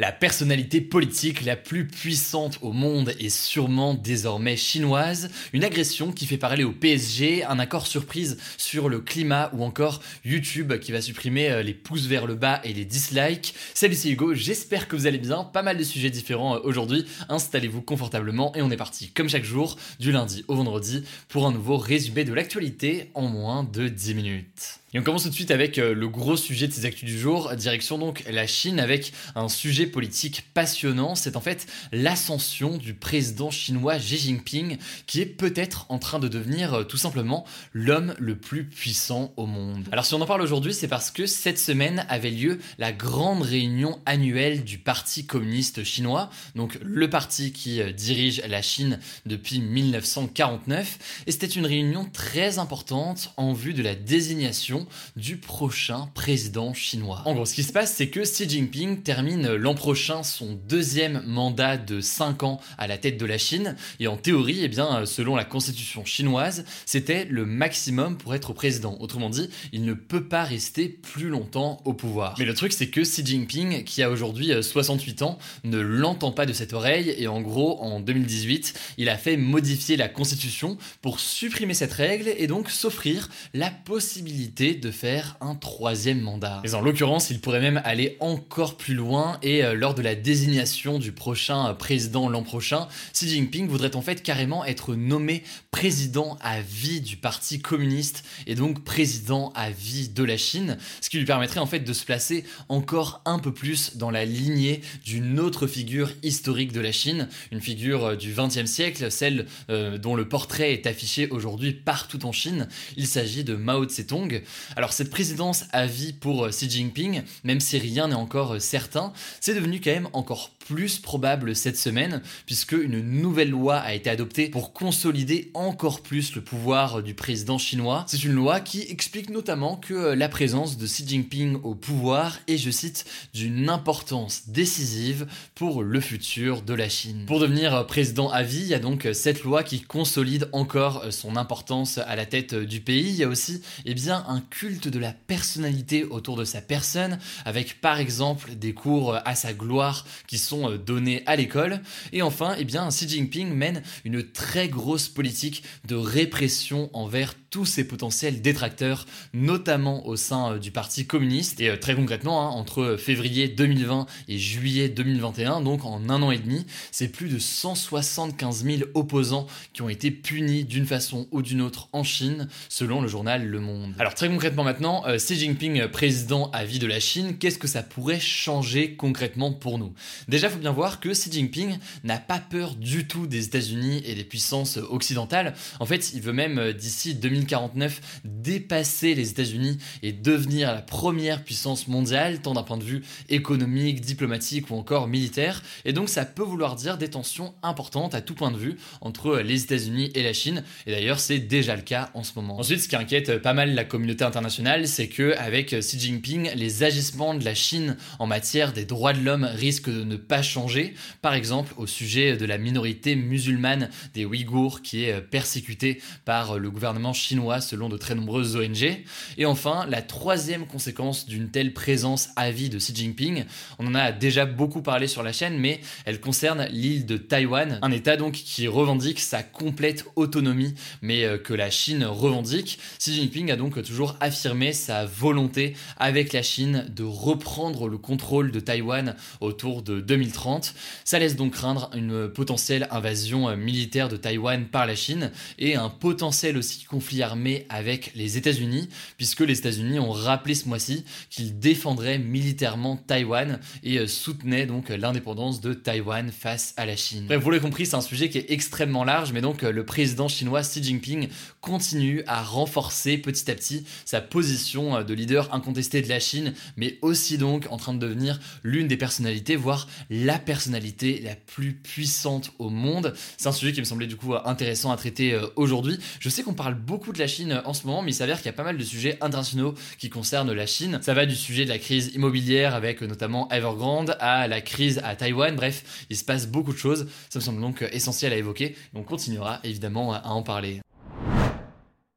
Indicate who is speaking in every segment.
Speaker 1: La personnalité politique la plus puissante au monde est sûrement désormais chinoise, une agression qui fait parler au PSG, un accord surprise sur le climat ou encore YouTube qui va supprimer euh, les pouces vers le bas et les dislikes. Salut c'est Hugo, j'espère que vous allez bien, pas mal de sujets différents euh, aujourd'hui, installez-vous confortablement et on est parti comme chaque jour, du lundi au vendredi, pour un nouveau résumé de l'actualité en moins de 10 minutes. Et on commence tout de suite avec euh, le gros sujet de ces actus du jour, direction donc la Chine avec un sujet politique passionnant, c'est en fait l'ascension du président chinois Xi Jinping qui est peut-être en train de devenir euh, tout simplement l'homme le plus puissant au monde. Alors si on en parle aujourd'hui, c'est parce que cette semaine avait lieu la grande réunion annuelle du Parti communiste chinois, donc le parti qui euh, dirige la Chine depuis 1949, et c'était une réunion très importante en vue de la désignation du prochain président chinois. En gros, ce qui se passe, c'est que Xi Jinping termine l'an prochain son deuxième mandat de 5 ans à la tête de la Chine, et en théorie, eh bien, selon la constitution chinoise, c'était le maximum pour être président. Autrement dit, il ne peut pas rester plus longtemps au pouvoir. Mais le truc, c'est que Xi Jinping, qui a aujourd'hui 68 ans, ne l'entend pas de cette oreille, et en gros, en 2018, il a fait modifier la constitution pour supprimer cette règle et donc s'offrir la possibilité de faire un troisième mandat. Mais en l'occurrence, il pourrait même aller encore plus loin et euh, lors de la désignation du prochain euh, président l'an prochain, Xi Jinping voudrait en fait carrément être nommé président à vie du Parti communiste et donc président à vie de la Chine, ce qui lui permettrait en fait de se placer encore un peu plus dans la lignée d'une autre figure historique de la Chine, une figure euh, du XXe siècle, celle dont le portrait est affiché aujourd'hui partout en Chine. Il s'agit de Mao Tse-tung. Alors cette présidence à vie pour euh, Xi Jinping, même si rien n'est encore euh, certain, c'est devenu quand même encore plus probable cette semaine, puisque une nouvelle loi a été adoptée pour consolider encore plus le pouvoir du président chinois. C'est une loi qui explique notamment que euh, la présence de Xi Jinping au pouvoir est, je cite, d'une importance décisive pour le futur de la Chine. Pour devenir président à vie, il y a donc cette loi qui consolide encore son importance à la tête du pays. Il y a aussi, eh bien, un culte de la personnalité autour de sa personne, avec par exemple des cours à sa gloire qui sont donnés à l'école. Et enfin, eh bien, Xi Jinping mène une très grosse politique de répression envers tous ses potentiels détracteurs, notamment au sein du Parti communiste. Et très concrètement, hein, entre février 2020 et juillet 2021, donc en un an et demi, c'est plus de 175 000 opposants qui ont été punis d'une façon ou d'une autre en Chine, selon le journal Le Monde. Alors très maintenant, euh, Xi Jinping président à vie de la Chine, qu'est-ce que ça pourrait changer concrètement pour nous? Déjà, il faut bien voir que Xi Jinping n'a pas peur du tout des États-Unis et des puissances occidentales. En fait, il veut même euh, d'ici 2049 dépasser les États-Unis et devenir la première puissance mondiale, tant d'un point de vue économique, diplomatique ou encore militaire. Et donc, ça peut vouloir dire des tensions importantes à tout point de vue entre les États-Unis et la Chine. Et d'ailleurs, c'est déjà le cas en ce moment. Ensuite, ce qui inquiète pas mal la communauté internationale, c'est que avec Xi Jinping, les agissements de la Chine en matière des droits de l'homme risquent de ne pas changer. Par exemple, au sujet de la minorité musulmane des Ouïghours qui est persécutée par le gouvernement chinois selon de très nombreuses ONG. Et enfin, la troisième conséquence d'une telle présence à vie de Xi Jinping, on en a déjà beaucoup parlé sur la chaîne, mais elle concerne l'île de Taïwan, un État donc qui revendique sa complète autonomie, mais que la Chine revendique. Xi Jinping a donc toujours affirmé sa volonté avec la Chine de reprendre le contrôle de Taïwan autour de 2030. Ça laisse donc craindre une potentielle invasion militaire de Taïwan par la Chine et un potentiel aussi conflit armé avec les États-Unis, puisque les États-Unis ont rappelé ce mois-ci qu'ils défendraient militairement Taïwan et soutenaient donc l'indépendance de Taïwan face à la Chine. Vous l'avez compris, c'est un sujet qui est extrêmement large, mais donc le président chinois Xi Jinping continue à renforcer petit à petit sa position de leader incontesté de la Chine, mais aussi donc en train de devenir l'une des personnalités, voire la personnalité la plus puissante au monde. C'est un sujet qui me semblait du coup intéressant à traiter euh, aujourd'hui. Je sais qu'on parle beaucoup de la Chine en ce moment, mais il s'avère qu'il y a pas mal de sujets internationaux qui concernent la Chine. Ça va du sujet de la crise immobilière avec notamment Evergrande à la crise à Taïwan. Bref, il se passe beaucoup de choses. Ça me semble donc essentiel à évoquer. on continuera évidemment à en parler.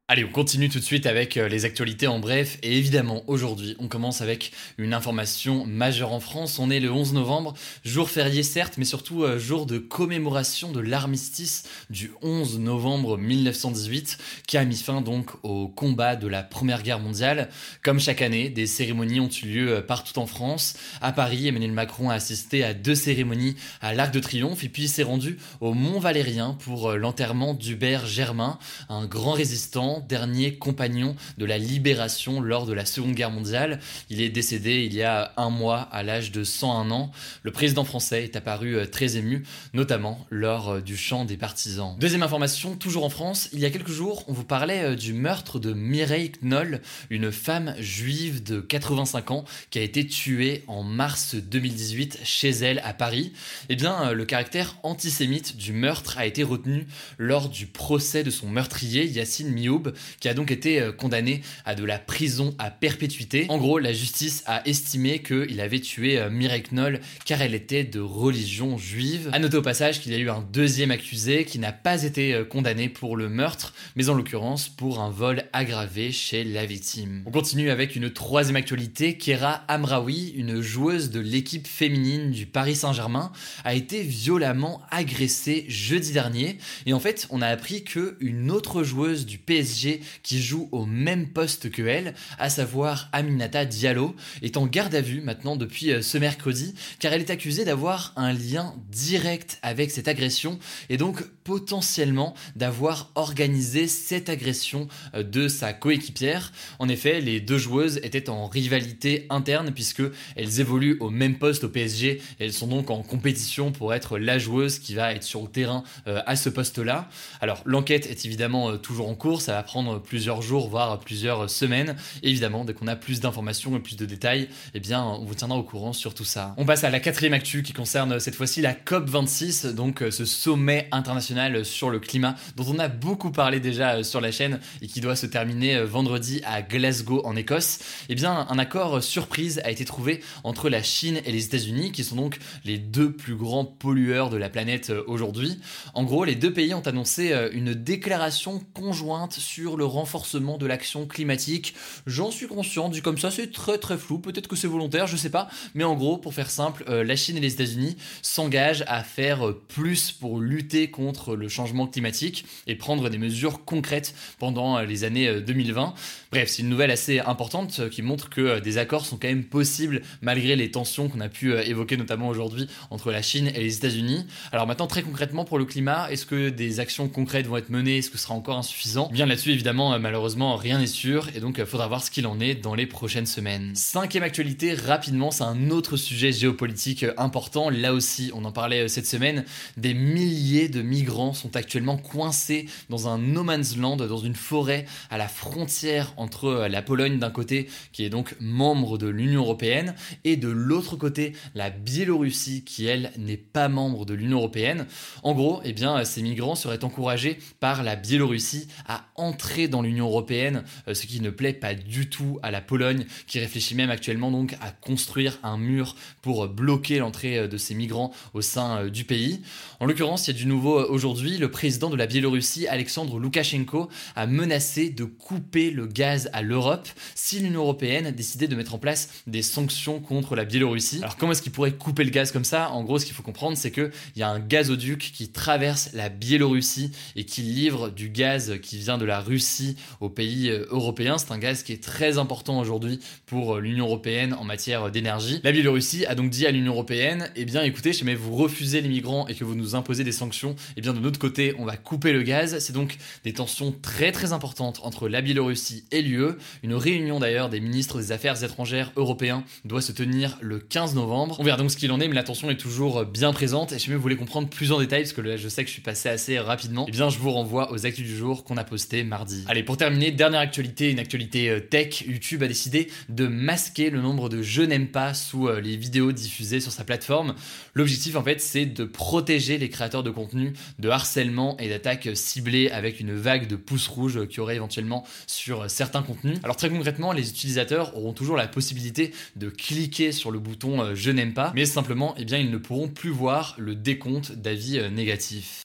Speaker 1: Allez, on continue tout de suite avec euh, les actualités en bref. Et évidemment, aujourd'hui, on commence avec une information majeure en France. On est le 11 novembre, jour férié certes, mais surtout euh, jour de commémoration de l'armistice du 11 novembre 1918, qui a mis fin donc au combat de la Première Guerre mondiale. Comme chaque année, des cérémonies ont eu lieu euh, partout en France. À Paris, Emmanuel Macron a assisté à deux cérémonies à l'Arc de Triomphe, et puis il s'est rendu au Mont Valérien pour l'enterrement d'Hubert Germain, un grand résistant dernier compagnon de la libération lors de la Seconde Guerre mondiale. Il est décédé il y a un mois à l'âge de 101 ans. Le président français est apparu euh, très ému, notamment lors euh, du chant des partisans. Deuxième information, toujours en France, il y a quelques jours, on vous parlait euh, du meurtre de Mireille Knoll, une femme juive de 85 ans qui a été tuée en mars 2018 chez elle à Paris. Eh bien, le caractère antisémite du meurtre a été retenu lors du procès de son meurtrier, Yacine Mioub, qui a donc été euh, condamné à de la prison à perpétuité. En gros, la justice a estimé qu'il avait tué euh, Mireille Knoll car elle était de religion juive. A noter au passage qu'il y a eu un deuxième accusé qui n'a pas été euh, condamné pour le meurtre, mais en l'occurrence pour un vol aggravé chez la victime. On continue avec une troisième actualité. Kera Amraoui, une joueuse de l'équipe féminine du Paris Saint-Germain, a été violemment agressée jeudi dernier. Et en fait, on a appris que une autre joueuse du PSG qui joue au même poste que elle, à savoir Aminata Diallo, est en garde à vue maintenant depuis euh, ce mercredi, car elle est accusée d'avoir un lien direct avec cette agression et donc potentiellement d'avoir organisé cette agression euh, de sa coéquipière. En effet, les deux joueuses étaient en rivalité interne puisque elles évoluent au même poste au PSG et elles sont donc en compétition pour être la joueuse qui va être sur le terrain euh, à ce poste-là. Alors l'enquête est évidemment toujours en cours, prendre plusieurs jours, voire plusieurs semaines. évidemment, dès qu'on a plus d'informations et plus de détails, eh bien, on vous tiendra au courant sur tout ça. On passe à la quatrième actu qui concerne cette fois-ci la COP26, donc euh, ce sommet international sur le climat dont on a beaucoup parlé déjà euh, sur la chaîne et qui doit se terminer euh, vendredi à Glasgow en Écosse. Eh bien, un accord surprise a été trouvé entre la Chine et les États-Unis, qui sont donc les deux plus grands pollueurs de la planète aujourd'hui. En gros, les deux pays ont annoncé une déclaration conjointe sur le renforcement de l'action climatique. J'en suis conscient, dit comme ça, c'est très très flou, peut-être que c'est volontaire, je sais pas, mais en gros, pour faire simple, euh, la Chine et les États-Unis s'engagent à faire euh, plus pour lutter contre le changement climatique et prendre des mesures concrètes pendant euh, les années 2020. Bref, c'est une nouvelle assez importante qui montre que des accords sont quand même possibles malgré les tensions qu'on a pu évoquer notamment aujourd'hui entre la Chine et les États-Unis. Alors maintenant, très concrètement pour le climat, est-ce que des actions concrètes vont être menées? Est-ce que ce sera encore insuffisant? Bien là-dessus, évidemment, euh, malheureusement, rien n'est sûr et donc euh, faudra voir ce qu'il en est dans les prochaines semaines. Cinquième actualité, rapidement, c'est un autre sujet géopolitique euh, important. Là aussi, on en parlait cette semaine. Des milliers de migrants sont actuellement coincés dans un no man's land, dans une forêt à la frontière entre la Pologne d'un côté, qui est donc membre de l'Union européenne, et de l'autre côté, la Biélorussie, qui elle n'est pas membre de l'Union européenne. En gros, eh bien, ces migrants seraient encouragés par la Biélorussie à entrer dans l'Union européenne, euh, ce qui ne plaît pas du tout à la Pologne, qui réfléchit même actuellement donc à construire un mur pour bloquer l'entrée euh, de ces migrants au sein euh, du pays. En l'occurrence, il y a du nouveau aujourd'hui. Le président de la Biélorussie, Alexandre Loukachenko, a menacé de couper le gaz à l'Europe si l'Union européenne décidait de mettre en place des sanctions contre la Biélorussie. Alors comment est-ce qu'il pourrait couper le gaz comme ça? En gros, ce qu'il faut comprendre, c'est qu'il y a un gazoduc qui traverse la Biélorussie et qui livre du gaz qui vient de la Russie aux pays euh, européens. C'est un gaz qui est très important aujourd'hui pour euh, l'Union européenne en matière d'énergie. La Biélorussie a donc dit à l'Union européenne, eh bien écoutez, si jamais vous refusez les migrants et que vous nous imposez des sanctions, eh bien de notre côté, on va couper le gaz. C'est donc des tensions très très importantes entre la Biélorussie et l'UE. Une réunion d'ailleurs des ministres des Affaires étrangères européens doit se tenir le 15 novembre. On verra donc ce qu'il en est, mais la tension est toujours bien présente. Et si vous voulez comprendre plus en détail, parce que je sais que je suis passé assez rapidement, eh bien je vous renvoie aux actus du jour qu'on a posté Allez, pour terminer, dernière actualité, une actualité euh, tech. YouTube a décidé de masquer le nombre de je n'aime pas sous euh, les vidéos diffusées sur sa plateforme. L'objectif en fait, c'est de protéger les créateurs de contenu de harcèlement et d'attaques ciblées avec une vague de pouces rouges qui aurait éventuellement sur certains contenus. Alors très concrètement, les utilisateurs auront toujours la possibilité de cliquer sur le bouton euh, je n'aime pas, mais simplement, eh bien, ils ne pourront plus voir le décompte d'avis négatifs.